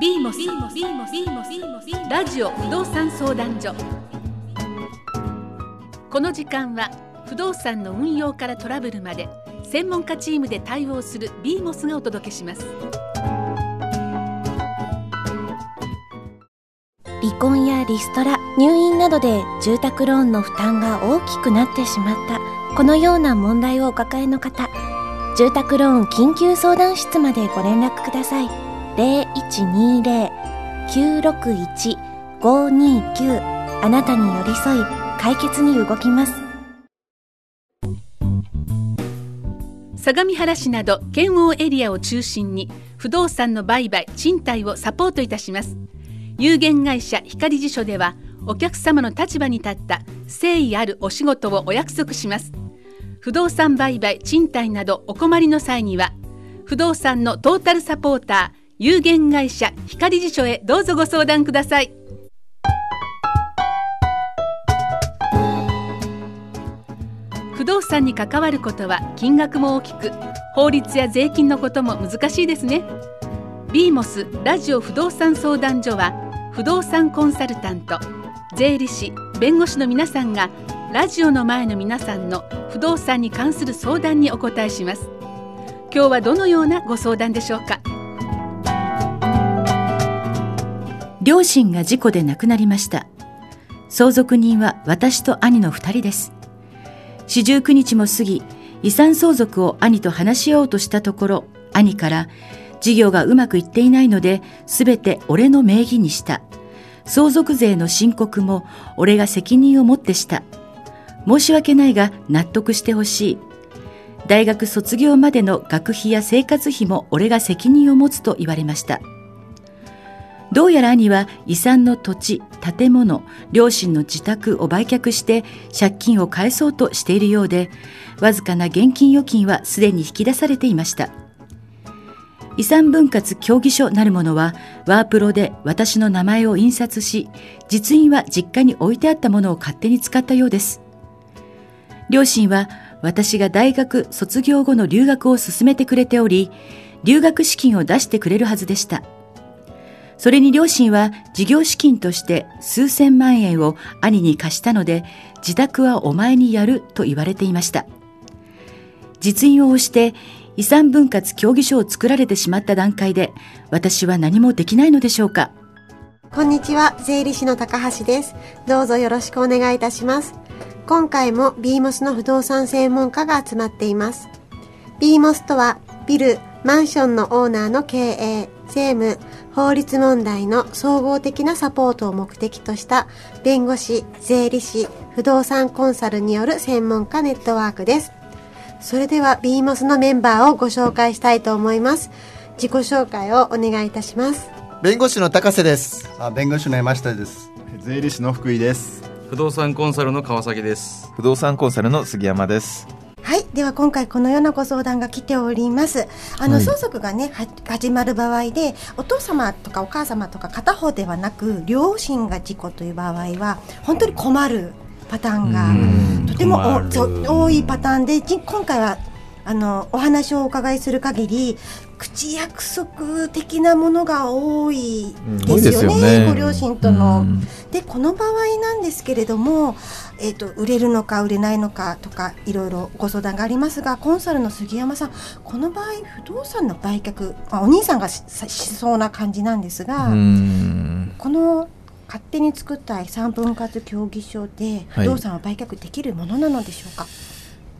ビーモスビーモスビーモスビーモスビーモスラジオ不動産相談所。この時間は不動産の運用からトラブルまで専門家チームで対応するビーモスがお届けします。離婚やリストラ入院などで住宅ローンの負担が大きくなってしまったこのような問題をお抱えの方住宅ローン緊急相談室までご連絡ください。0120-961-529あなたに寄り添い解決に動きます。相模原市など県央エリアを中心に不動産の売買賃貸をサポートいたします。有限会社光辞書ではお客様の立場に立った誠意あるお仕事をお約束します。不動産売買賃貸などお困りの際には不動産のトータルサポーター有限会社光辞書へどうぞご相談ください。不動産に関わることは金額も大きく法律や税金のことも難しいですね。ビーモスラジオ不動産相談所は不動産コンサルタント税理士弁護士の皆さんがラジオの前の皆さんの不動産に関する相談にお答えします。今日はどのようなご相談でしょうか。両親が事故で亡くなりました相続人は私と兄の二人です四十九日も過ぎ遺産相続を兄と話し合おうとしたところ兄から事業がうまくいっていないので、すべて俺の名義にした。相続税の申告も俺が責任を持ってした。申し訳ないが納得してほしい。大学卒業までの学費や生活費も俺が責任を持つと言われました。どうやら兄は遺産の土地、建物、両親の自宅を売却して借金を返そうとしているようで、わずかな現金預金はすでに引き出されていました。遺産分割協議書なるものはワープロで私の名前を印刷し実印は実家に置いてあったものを勝手に使ったようです両親は私が大学卒業後の留学を進めてくれており留学資金を出してくれるはずでしたそれに両親は事業資金として数千万円を兄に貸したので自宅はお前にやると言われていました。実印を押して遺産分割協議書を作られてしまった段階で私は何もできないのでしょうか。こんにちは税理士の高橋です。どうぞよろしくお願いいたします。今回もビーモスの不動産専門家が集まっています。ビーモスとはビルマンションのオーナーの経営政務法律問題の総合的なサポートを目的とした弁護士税理士不動産コンサルによる専門家ネットワークです。それでは BMOS のメンバーをご紹介したいと思います。自己紹介をお願いいたします。弁護士の高瀬です。あ弁護士の山下です。税理士の福井です。不動産コンサルの川崎です。不動産コンサルの杉山です。はい。では今回このようなご相談が来ております。あの、はい、相続がね、始まる場合で、お父様とかお母様とか片方ではなく、両親が事故という場合は、本当に困るパターンがとても多いパターンで今回はあのお話をお伺いする限り口約束的なものが多いですよね、よね。ご両親との。でこの場合なんですけれども、えーと、売れるのか売れないのかとかいろいろご相談がありますがコンサルの杉山さんこの場合不動産の売却、まあ、お兄さんがしそうな感じなんですがこの勝手に作った遺産分割協議書で不動産を売却できるものなのでしょうか、はい、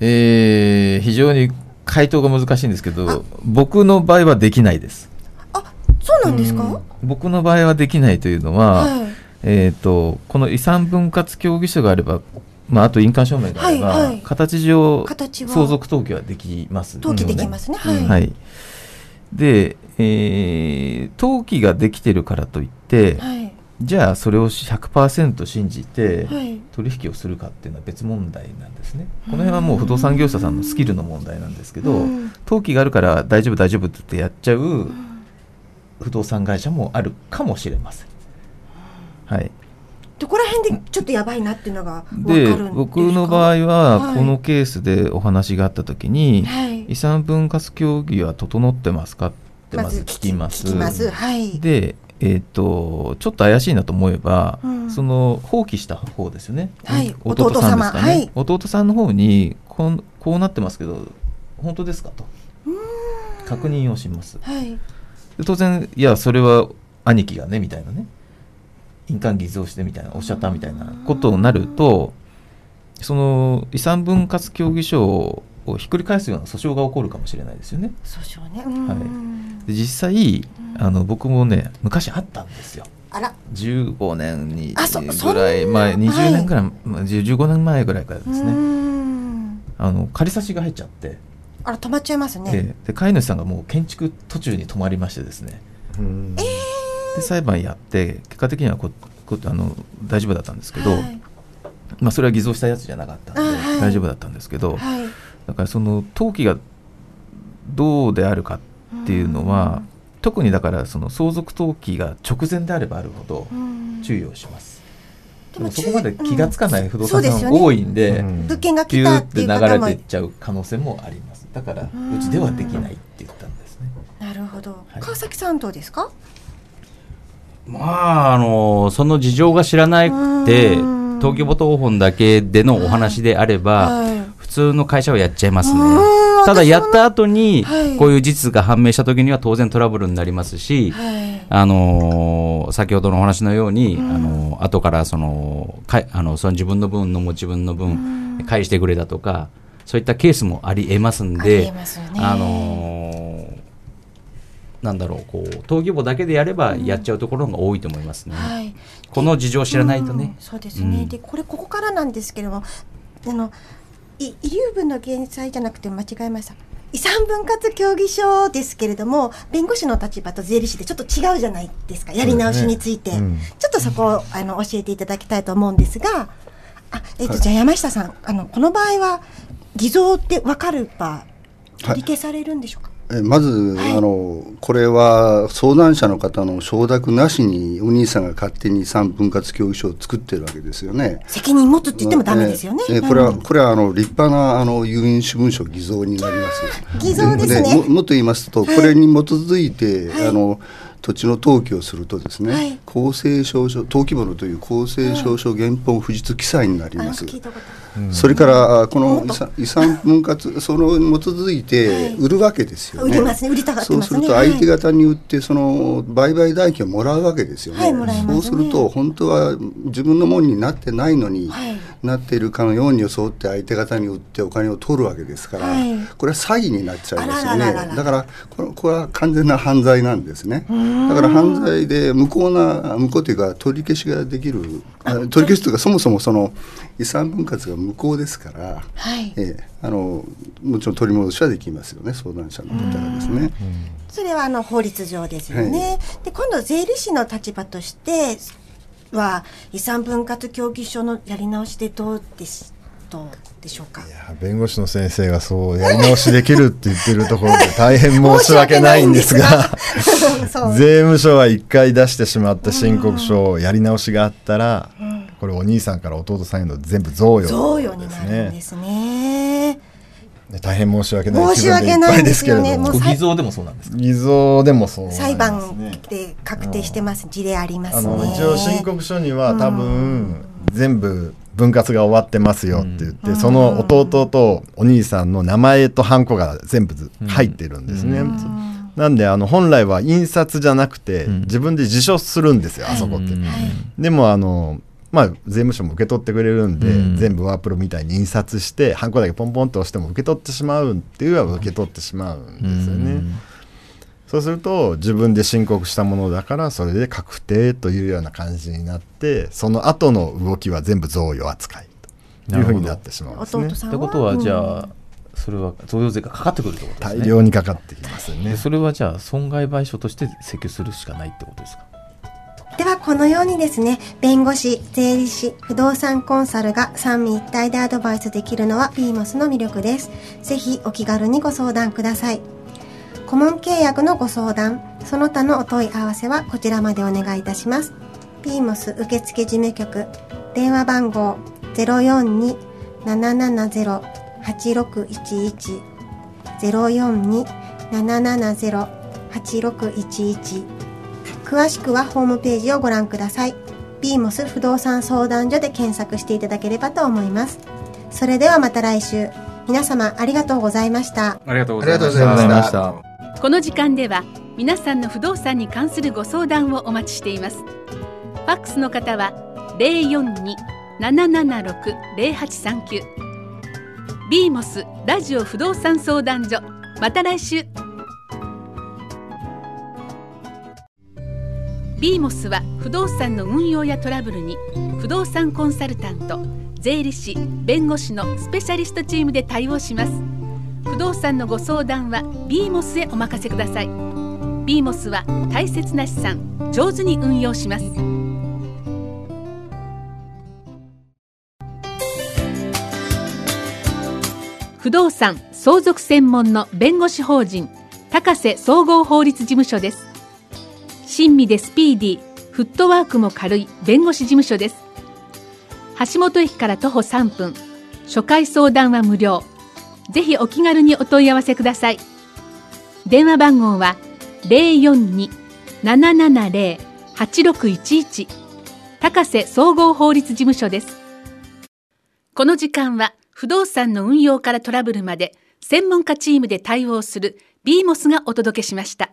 えー、非常に回答が難しいんですけど僕の場合はできないです。あそうなんですか？僕の場合はできないというのは、はい、えーと、この遺産分割協議書があればまあ、あと印鑑証明があれば、はいはい、形上相続登記はできます、登記できますね、はい、はい、で、えー、登記ができてるからといって、はいじゃあそれを100%信じて取引をするかっていうのは別問題なんですね、この辺はもう不動産業者さんのスキルの問題なんですけど、登記があるから大丈夫大丈夫って言ってやっちゃう不動産会社もあるかもしれません。はい。どこら辺でちょっとやばいなっていうのがで僕の場合は、このケースでお話があった時に、はい、遺産分割協議は整ってますか？ってまず聞きます。聞きます。はい、で、えー、とちょっと怪しいなと思えば、うん。その放棄した方ですよね、はい。弟さんですかね。はい。弟さんの方にこんこうなってますけど本当ですかと。確認をします。はい。で当然いやそれは兄貴がねみたいなね。印鑑偽造してみたいなおっしゃったみたいなことになるとその遺産分割協議書をひっくり返すような訴訟が起こるかもしれないですよね。訴訟ね。うん。で実際あの僕もね昔あったんですよ。あら。15年にあそぐらい前そんな20年ぐらい、まあ10 15年前ぐらいからですうねん。あの仮差しが入っちゃって、あら止まっちゃいますね。でで飼い主さんがもう建築途中に止まりましてですね。うん。で裁判やって結果的にはここあの大丈夫だったんですけど、はい。まあ、それは偽造したやつじゃなかったんで、あはい。大丈夫だったんですけど、はいだからその登記がどうであるかっていうのは、特にだからその相続登記が直前であればあるほどうん。注意をします。でもでもそこまで気がつかない不動産さんですよね。多いんで、うん。物件が来たって流れていっちゃう可能性もあります。だからうちではできないって言ったんですね。なるほど。はい。川崎さんどうですか？まあ、あの、その事情が知らなくて、うん。登記簿謄本だけでのお話であれば、はい。普通の会社はやっちゃいますね。うん。ただ、やった後にはい、こういう事実が判明した時には当然トラブルになりますし、はい。あのー先ほどのお話のように、あのー後からそのかいあのその自分の分の持ち分の分、返してくれだとかそういったケースもありえますんで、あのーなんだろうこう登記簿だけでやればやっちゃうところが多いと思いますね。はい。この事情を知らないとうん。ね。そうですね、うん。でこれここからなんですけどもあのい遺留分の減災じゃなくて間違えました。遺産分割協議書ですけれども弁護士の立場と税理士でちょっと違うじゃないですか。やり直しについて、そうですね。ちょっとそこをあの教えていただきたいと思うんですが。あ、えっとじゃあ山下さんあのこの場合は偽造って分かるば取り消されるんでしょうか、えまず、はい。あのこれは相談者の方の承諾なしにお兄さんが勝手に遺産分割協議書を作ってるわけですよね。責任持つって言ってもダメですよね、えええこれは、うんこれはあの立派なあの有印私文書偽造になります。偽造ですね。ももっと言いますと、はい。これに基づいて、はい。あの土地の登記をするとですね、はい。公正証書登記簿という公正証書原本不実記載になりあます。聞いたことそれからあこの遺産分割そのに基づいて売るわけですよね。売りますね。売りたがってそうますね。すると相手方に売ってその売買代金をもらうわけですよね。はいもらいますね。そうすると本当は自分のものになってないのに、はい。なっているかのように装って相手方に売ってお金を取るわけですから、はい。これは詐欺になっちゃいますよね。だからこれこれは完全な犯罪なんですね。だから犯罪で無効な無効というか取り消しができるあ取り消しというかそもそもその遺産分割が無効ですから。はいええ、あのもちろん取り戻しはできますよね相談者の方がですね。それはあの法律上ですよね。で今度税理士の立場としては遺産分割協議書のやり直しでどうですどうでしょうか？いや弁護士の先生がそうやり直しできるって言ってるところで大変申し訳ないんですが 税務署は1回出してしまった申告書をやり直しがあったら、これお兄さんから弟さんへの全部贈与贈与になるんね。ですね。ね大変申し訳ない申し訳ないんですけれども。偽造でもそうなんですか？偽造でもそうね裁判で確定してます、事例あります。ね。あの一応申告書には多分全部分割が終わってますよって言って、その弟とお兄さんの名前とハンコが全部入ってるんですね。なんであの本来は印刷じゃなくてん。自分で自書するんですよ、あそこって。でもあのまあ、税務署も受け取ってくれるんで、うん。全部ワープロみたいに印刷してハンコだけポンポンと押しても受け取ってしまうっていうは受け取ってしまうんですよね。そうすると自分で申告したものだからそれで確定というような感じになってその後の動きは全部贈与扱いというふうになってしまうんですね。ってことはじゃうん。あそれは贈与税がかかってくるってことです大ね量にかかってきますよね。で。それはじゃあ損害賠償として請求するしかないってことですか？ではこのようにですね、弁護士、税理士、不動産コンサルが三位一体でアドバイスできるのは BMOS の魅力です。ぜひお気軽にご相談ください。顧問契約のご相談、その他のお問い合わせはこちらまでお願いいたします。BMOS 受付事務局、電話番号042-770-8611 042-770-8611 8611詳しくはホームページをご覧ください。ビーモス不動産相談所で検索していただければと思います。それではまた来週。皆様ありがとうございました。ありがとうございました。ざいました。この時間では皆さんの不動産に関するご相談をお待ちしています。ファックスの方は042-776-0839ビーモスラジオ不動産相談所。また来週ビーモスは不動産の運用やトラブルに不動産コンサルタント税理士弁護士のスペシャリストチームで対応します。不動産のご相談はビーモスへお任せください。ビーモスは大切な資産上手に運用します。不動産相続専門の弁護士法人高瀬総合法律事務所です。親身でスピーディー。フットワークも軽い弁護士事務所です。橋本駅から徒歩3分。初回相談は無料。ぜひお気軽にお問い合わせください。電話番号は042-770-8611高瀬総合法律事務所です。この時間は不動産の運用からトラブルまで専門家チームで対応するビーモスがお届けしました。